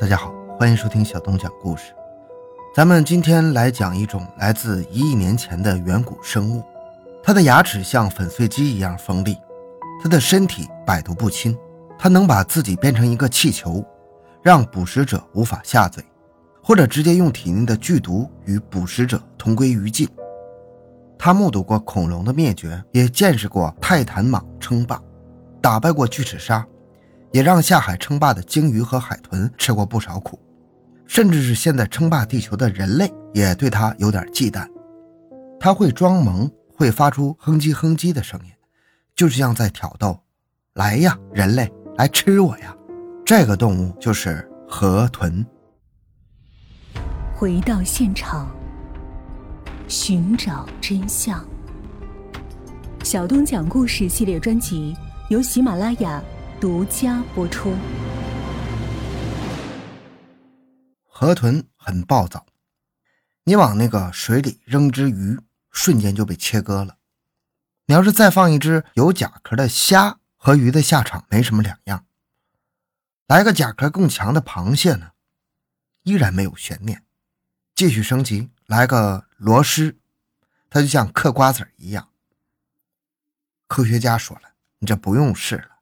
大家好，欢迎收听小东讲故事。咱们今天来讲一种来自一亿年前的远古生物，它的牙齿像粉碎机一样锋利，它的身体百毒不侵，它能把自己变成一个气球，让捕食者无法下嘴，或者直接用体内的剧毒与捕食者同归于尽。他目睹过恐龙的灭绝，也见识过泰坦蟒称霸，打败过巨齿鲨。也让下海称霸的鲸鱼和海豚吃过不少苦，甚至是现在称霸地球的人类也对它有点忌惮。它会装萌，会发出哼唧哼唧的声音，就像在挑逗：“来呀，人类，来吃我呀！”这个动物就是河豚。回到现场，寻找真相。小东讲故事系列专辑由喜马拉雅。独家播出。河豚很暴躁，你往那个水里扔只鱼，瞬间就被切割了。你要是再放一只有甲壳的虾，和鱼的下场没什么两样。来个甲壳更强的螃蟹呢，依然没有悬念。继续升级，来个螺蛳，它就像嗑瓜子一样。科学家说了，你这不用试了。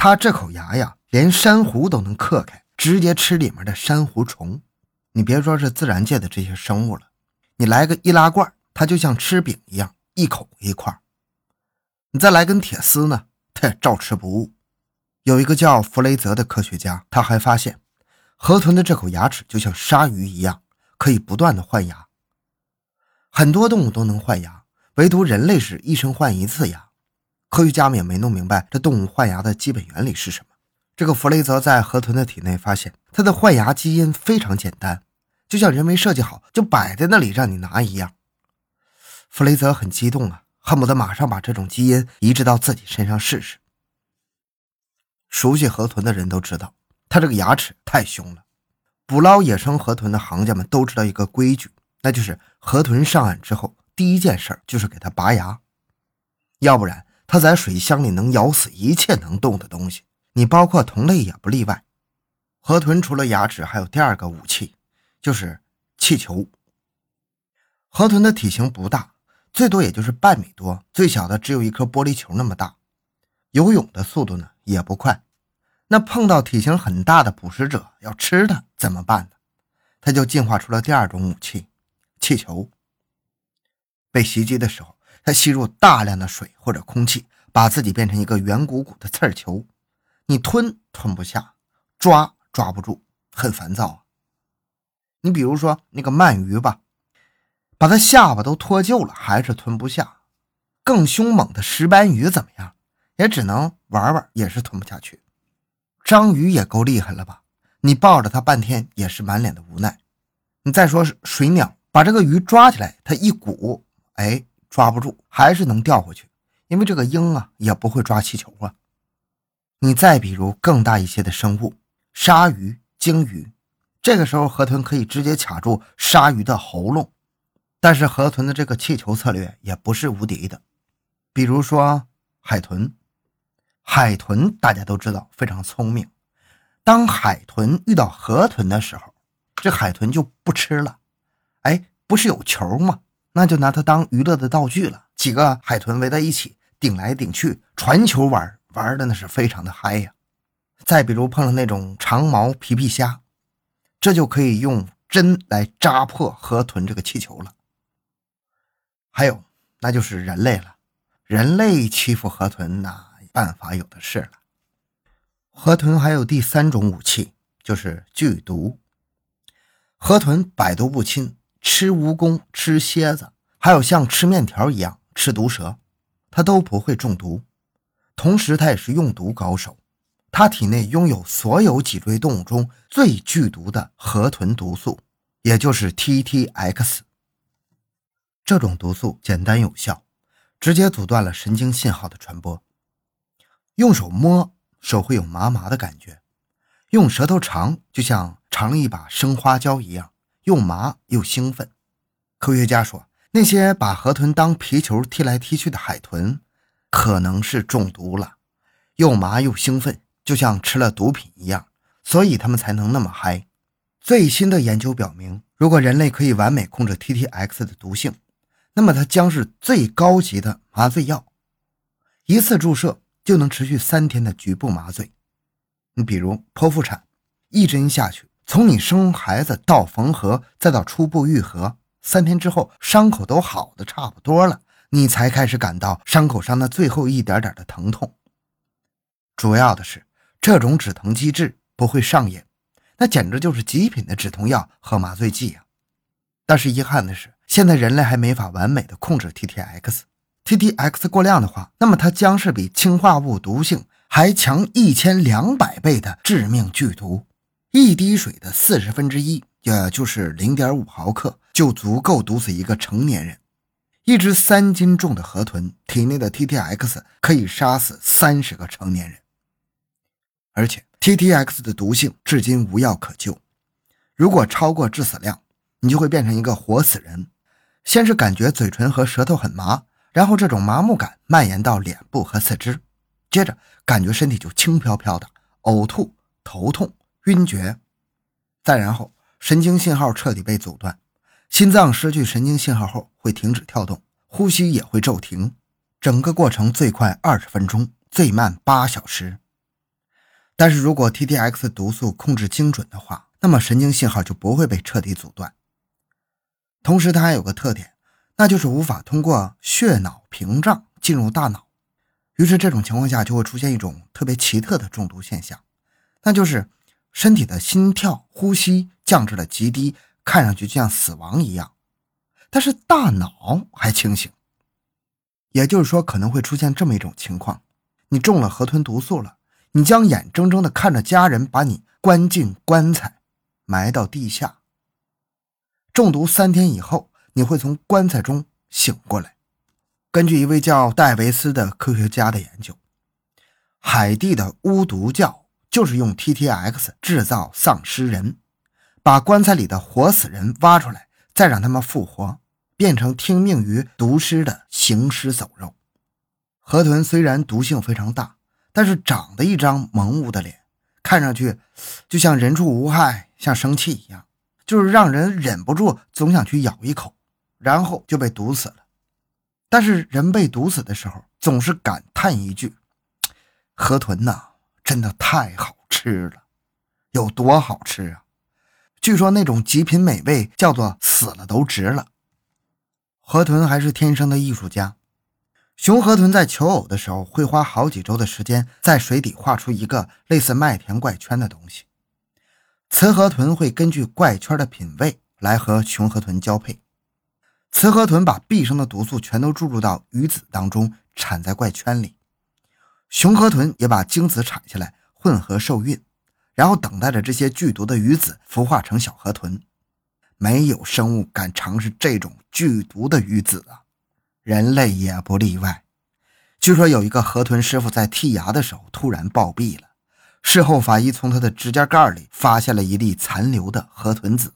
它这口牙呀，连珊瑚都能嗑开，直接吃里面的珊瑚虫。你别说是自然界的这些生物了，你来个易拉罐，它就像吃饼一样，一口一块。你再来根铁丝呢，它也照吃不误。有一个叫弗雷泽的科学家，他还发现，河豚的这口牙齿就像鲨鱼一样，可以不断的换牙。很多动物都能换牙，唯独人类是一生换一次牙。科学家们也没弄明白这动物换牙的基本原理是什么。这个弗雷泽在河豚的体内发现，它的换牙基因非常简单，就像人为设计好就摆在那里让你拿一样。弗雷泽很激动啊，恨不得马上把这种基因移植到自己身上试试。熟悉河豚的人都知道，它这个牙齿太凶了。捕捞野生河豚的行家们都知道一个规矩，那就是河豚上岸之后，第一件事就是给它拔牙，要不然。它在水箱里能咬死一切能动的东西，你包括同类也不例外。河豚除了牙齿，还有第二个武器，就是气球。河豚的体型不大，最多也就是半米多，最小的只有一颗玻璃球那么大。游泳的速度呢也不快。那碰到体型很大的捕食者要吃它怎么办呢？它就进化出了第二种武器——气球。被袭击的时候。它吸入大量的水或者空气，把自己变成一个圆鼓鼓的刺球，你吞吞不下，抓抓不住，很烦躁啊。你比如说那个鳗鱼吧，把它下巴都脱臼了，还是吞不下。更凶猛的石斑鱼怎么样？也只能玩玩，也是吞不下去。章鱼也够厉害了吧？你抱着它半天，也是满脸的无奈。你再说水鸟，把这个鱼抓起来，它一鼓，哎。抓不住，还是能掉回去，因为这个鹰啊也不会抓气球啊。你再比如更大一些的生物，鲨鱼、鲸鱼，这个时候河豚可以直接卡住鲨鱼的喉咙。但是河豚的这个气球策略也不是无敌的，比如说海豚，海豚大家都知道非常聪明，当海豚遇到河豚的时候，这海豚就不吃了。哎，不是有球吗？那就拿它当娱乐的道具了。几个海豚围在一起，顶来顶去，传球玩，玩的那是非常的嗨呀。再比如碰上那种长毛皮皮虾，这就可以用针来扎破河豚这个气球了。还有，那就是人类了。人类欺负河豚，那办法有的是了。河豚还有第三种武器，就是剧毒。河豚百毒不侵。吃蜈蚣、吃蝎子，还有像吃面条一样吃毒蛇，它都不会中毒。同时，它也是用毒高手。它体内拥有所有脊椎动物中最剧毒的河豚毒素，也就是 TTX。这种毒素简单有效，直接阻断了神经信号的传播。用手摸，手会有麻麻的感觉；用舌头尝，就像尝了一把生花椒一样。又麻又兴奋，科学家说，那些把河豚当皮球踢来踢去的海豚，可能是中毒了。又麻又兴奋，就像吃了毒品一样，所以他们才能那么嗨。最新的研究表明，如果人类可以完美控制 TTX 的毒性，那么它将是最高级的麻醉药，一次注射就能持续三天的局部麻醉。你比如剖腹产，一针下去，从你生孩子到缝合，再到初步愈合，三天之后伤口都好的差不多了，你才开始感到伤口上的最后一点点的疼痛。主要的是，这种止疼机制不会上瘾，那简直就是极品的止痛药和麻醉剂啊！但是遗憾的是，现在人类还没法完美的控制 TTX。TTX 过量的话，那么它将是比氰化物毒性还强一千两百倍的致命剧毒。一滴水的四十分之一，也就是零点五毫克，就足够毒死一个成年人。一只三斤重的河豚体内的 TTX 可以杀死三十个成年人。而且 T T X 的毒性至今无药可救，如果超过致死量，你就会变成一个活死人。先是感觉嘴唇和舌头很麻，然后这种麻木感蔓延到脸部和四肢，接着感觉身体就轻飘飘的，呕吐、头痛、晕厥，再然后神经信号彻底被阻断，心脏失去神经信号后会停止跳动，呼吸也会骤停，整个过程最快二十分钟，最慢八小时。但是如果 TTX 毒素控制精准的话，那么神经信号就不会被彻底阻断。同时，它还有个特点，那就是无法通过血脑屏障进入大脑。于是，这种情况下就会出现一种特别奇特的中毒现象，那就是身体的心跳、呼吸降至了极低，看上去就像死亡一样，但是大脑还清醒。也就是说，可能会出现这么一种情况：你中了河豚毒素了。你将眼睁睁地看着家人把你关进棺材，埋到地下。中毒三天以后，你会从棺材中醒过来。根据一位叫戴维斯的科学家的研究，海地的巫毒教就是用 TTX 制造丧尸人，把棺材里的活死人挖出来，再让他们复活，变成听命于毒尸的行尸走肉。河豚虽然毒性非常大。但是长得一张萌物的脸，看上去就像人畜无害，像生气一样，就是让人忍不住总想去咬一口，然后就被毒死了。但是人被毒死的时候，总是感叹一句：“河豚呐，真的太好吃了，有多好吃啊！”据说那种极品美味叫做死了都值了。河豚还是天生的艺术家。雄河豚在求偶的时候，会花好几周的时间在水底画出一个类似麦田怪圈的东西。雌河豚会根据怪圈的品位来和雄河豚交配。雌河豚把毕生的毒素全都注入到鱼子当中，产在怪圈里。雄河豚也把精子产下来，混合受孕，然后等待着这些剧毒的鱼子孵化成小河豚。没有生物敢尝试这种剧毒的鱼子啊！人类也不例外。据说有一个河豚师傅在剔牙的时候突然暴毙了，事后法医从他的指甲盖里发现了一粒残留的河豚子。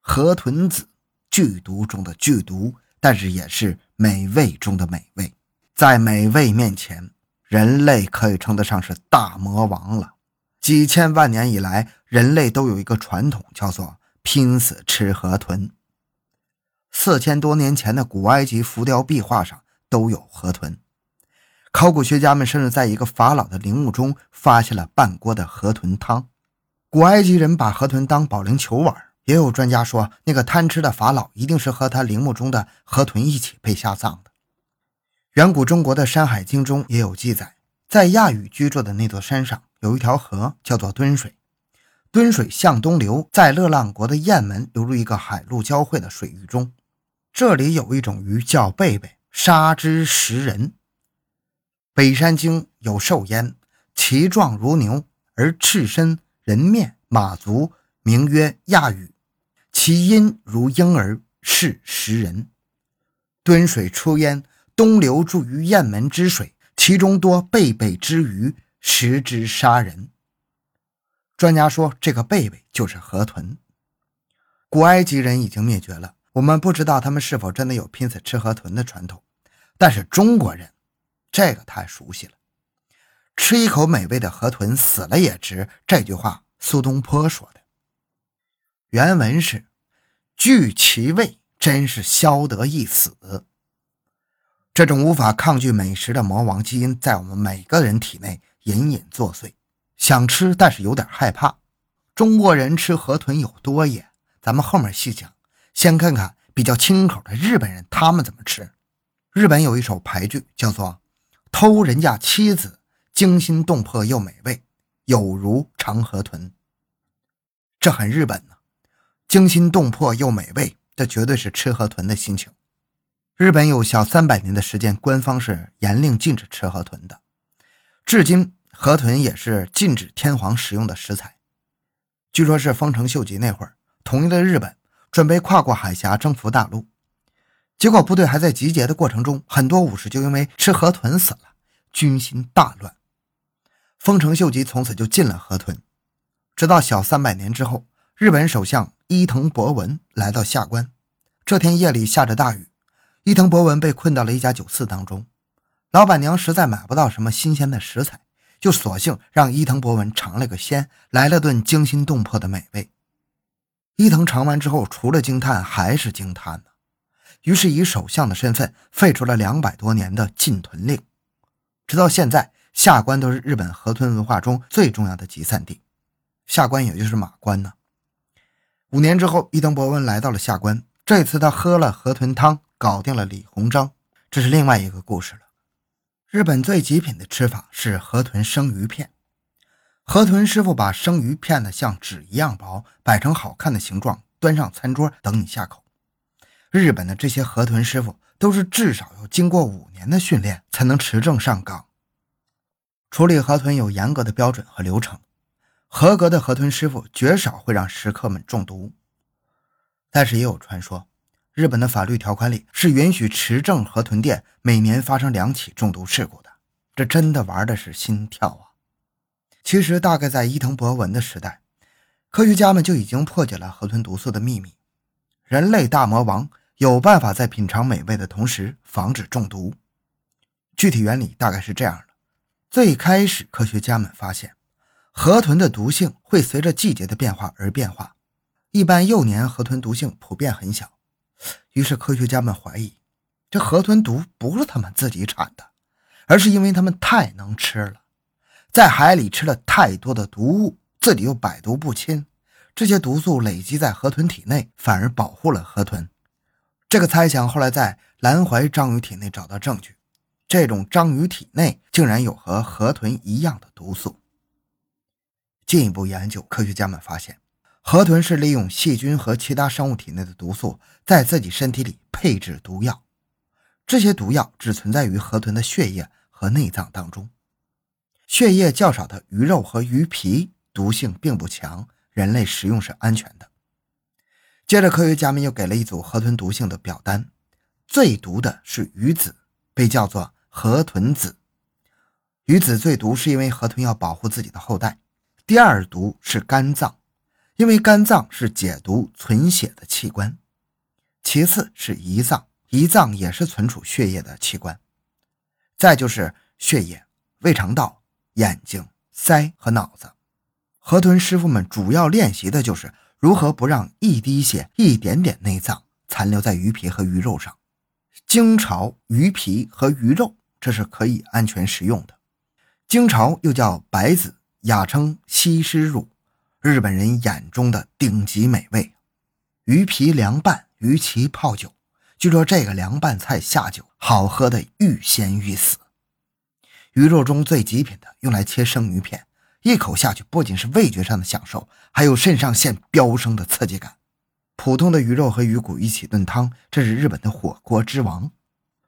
河豚子剧毒中的剧毒，但是也是美味中的美味。在美味面前，人类可以称得上是大魔王了。几千万年以来，人类都有一个传统，叫做拼死吃河豚。四千多年前的古埃及浮雕壁画上都有河豚，考古学家们甚至在一个法老的陵墓中发现了半锅的河豚汤。古埃及人把河豚当保龄球玩，也有专家说，那个贪吃的法老一定是和他陵墓中的河豚一起被下葬的。远古中国的《山海经》中也有记载，在亚羽居住的那座山上有一条河，叫做敦水。敦水向东流，在乐浪国的雁门流入一个海陆交汇的水域中。这里有一种鱼叫贝贝，杀之食人。北山经有兽焉，其状如牛，而赤身，人面，马足，名曰亚羽。其音如婴儿，是食人。敦水出焉，东流注于雁门之水，其中多贝贝之鱼，食之杀人。专家说，这个贝贝就是河豚。古埃及人已经灭绝了。我们不知道他们是否真的有拼死吃河豚的传统，但是中国人，这个太熟悉了。吃一口美味的河豚，死了也值。这句话苏东坡说的。原文是：“惧其味，真是消得一死。”这种无法抗拒美食的魔王基因，在我们每个人体内隐隐作祟。想吃，但是有点害怕。中国人吃河豚有多野？咱们后面细讲。先看看比较清口的日本人，他们怎么吃。日本有一首牌剧，叫做“偷人家妻子，惊心动魄又美味，有如长河豚”。这很日本呢，惊心动魄又美味，这绝对是吃河豚的心情。日本有小三百年的时间，官方是严令禁止吃河豚的，至今河豚也是禁止天皇食用的食材。据说，是丰臣秀吉那会儿统一了日本，准备跨过海峡征服大陆。结果部队还在集结的过程中，很多武士就因为吃河豚死了，军心大乱。丰臣秀吉从此就禁了河豚。直到小三百年之后，日本首相伊藤博文来到下关，这天夜里下着大雨，伊藤博文被困到了一家酒肆当中。老板娘实在买不到什么新鲜的食材，就索性让伊藤博文尝了个鲜，来了顿惊心动魄的美味。伊藤尝完之后，除了惊叹还是惊叹呢。于是以首相的身份废除了两百多年的禁屯令，直到现在，下关都是日本河豚文化中最重要的集散地。下关也就是马关呢。五年之后，伊藤博文来到了下关，这次他喝了河豚汤，搞定了李鸿章，这是另外一个故事了。日本最极品的吃法是河豚生鱼片，河豚师傅把生鱼片的像纸一样薄，摆成好看的形状，端上餐桌等你下口。日本的这些河豚师傅都是至少要经过五年的训练才能持证上岗。处理河豚有严格的标准和流程，合格的河豚师傅绝少会让食客们中毒。但是也有传说，日本的法律条款里是允许持证河豚店每年发生两起中毒事故的。这真的玩的是心跳啊！其实大概在伊藤博文的时代，科学家们就已经破解了河豚毒素的秘密。人类大魔王。有办法在品尝美味的同时防止中毒。具体原理大概是这样的：最开始，科学家们发现河豚的毒性会随着季节的变化而变化。一般幼年河豚毒性普遍很小，于是科学家们怀疑，这河豚毒不是他们自己产的，而是因为他们太能吃了，在海里吃了太多的毒物，自己又百毒不侵，这些毒素累积在河豚体内，反而保护了河豚。这个猜想后来在蓝怀章鱼体内找到证据，这种章鱼体内竟然有和河豚一样的毒素。进一步研究，科学家们发现，河豚是利用细菌和其他生物体内的毒素，在自己身体里配置毒药。这些毒药只存在于河豚的血液和内脏当中。血液较少的鱼肉和鱼皮毒性并不强，人类食用是安全的。接着，科学家们又给了一组河豚毒性的表单，最毒的是鱼子，被叫做河豚子。鱼子最毒，是因为河豚要保护自己的后代。第二毒是肝脏，因为肝脏是解毒存血的器官。其次是胰脏，胰脏也是存储血液的器官。再就是血液、胃肠道、眼睛、腮和脑子。河豚师傅们主要练习的就是。如何不让一滴血、一点点内脏残留在鱼皮和鱼肉上？精巢、鱼皮和鱼肉，这是可以安全食用的。精巢又叫白子，雅称西施乳，日本人眼中的顶级美味。鱼皮凉拌，鱼鳍泡酒，据说这个凉拌菜下酒好喝的欲仙欲死。鱼肉中最极品的，用来切生鱼片。一口下去，不仅是味觉上的享受，还有肾上腺飙升的刺激感。普通的鱼肉和鱼骨一起炖汤，这是日本的火锅之王。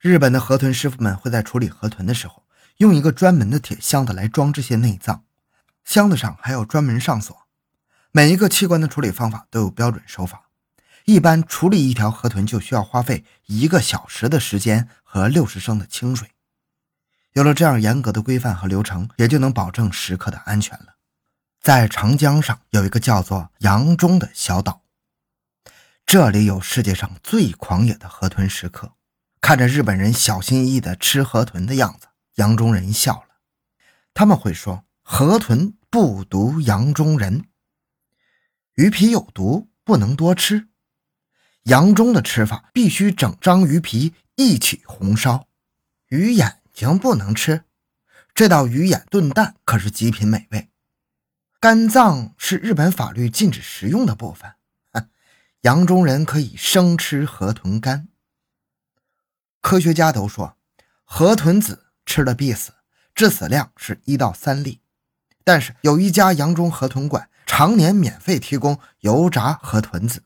日本的河豚师傅们会在处理河豚的时候，用一个专门的铁箱子来装这些内脏，箱子上还要专门上锁。每一个器官的处理方法都有标准手法。一般处理一条河豚就需要花费一个小时的时间和六十升的清水。有了这样严格的规范和流程，也就能保证食客的安全了。在长江上有一个叫做扬中的小岛，这里有世界上最狂野的河豚食客。看着日本人小心翼翼地吃河豚的样子，扬中人笑了。他们会说河豚不毒扬中人，鱼皮有毒，不能多吃。阳中的吃法必须整张鱼皮一起红烧，鱼眼睛不能吃。这道鱼眼炖蛋可是极品美味。肝脏是日本法律禁止食用的部分，阳中人可以生吃河豚肝。科学家都说，河豚子吃了必死，致死量是一到三例。但是有一家扬中河豚馆常年免费提供油炸河豚子。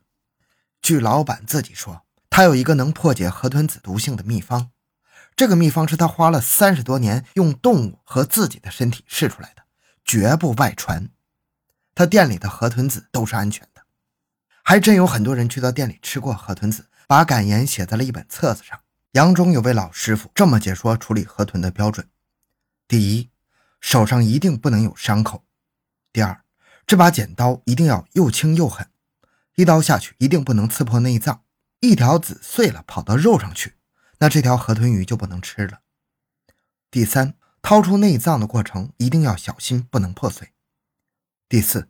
据老板自己说，他有一个能破解河豚子毒性的秘方。这个秘方是他花了三十多年用动物和自己的身体试出来的，绝不外传。他店里的河豚子都是安全的。还真有很多人去到店里吃过河豚子，把感言写在了一本册子上。杨中有位老师傅这么解说处理河豚的标准：第一，手上一定不能有伤口；第二，这把剪刀一定要又轻又狠，一刀下去一定不能刺破内脏，一条子碎了跑到肉上去，那这条河豚鱼就不能吃了。第三，掏出内脏的过程一定要小心，不能破碎。第四，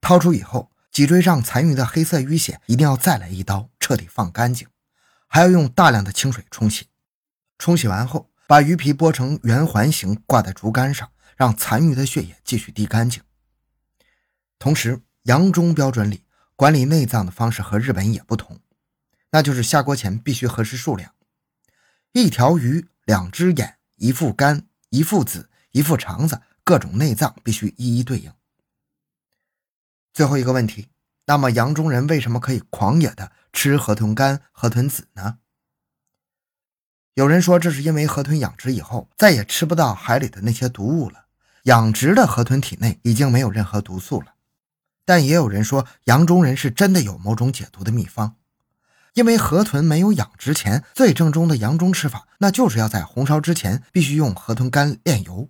掏出以后，脊椎上残余的黑色淤血一定要再来一刀，彻底放干净。还要用大量的清水冲洗，冲洗完后，把鱼皮剥成圆环形，挂在竹竿上，让残余的血液继续滴干净。同时，洋中标准里管理内脏的方式和日本也不同，那就是下锅前必须核实数量：一条鱼、两只眼、一副肝、一副子、一副肠子，各种内脏必须一一对应。最后一个问题。那么，洋中人为什么可以狂野的吃河豚肝、河豚子呢？有人说，这是因为河豚养殖以后再也吃不到海里的那些毒物了，养殖的河豚体内已经没有任何毒素了。但也有人说，洋中人是真的有某种解毒的秘方，因为河豚没有养殖前最正宗的洋中吃法，那就是要在红烧之前必须用河豚肝炼油，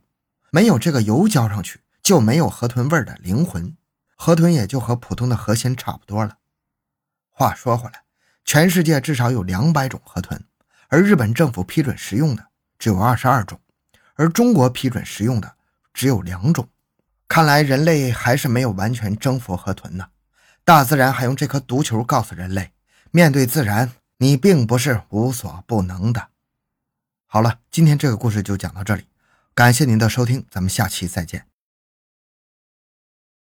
没有这个油浇上去，就没有河豚味的灵魂。河豚也就和普通的河鲜差不多了。话说回来，全世界至少有两百种河豚，而日本政府批准食用的只有二十二种，而中国批准食用的只有两种。看来人类还是没有完全征服河豚呢。大自然还用这颗毒球告诉人类：面对自然，你并不是无所不能的。好了，今天这个故事就讲到这里，感谢您的收听，咱们下期再见。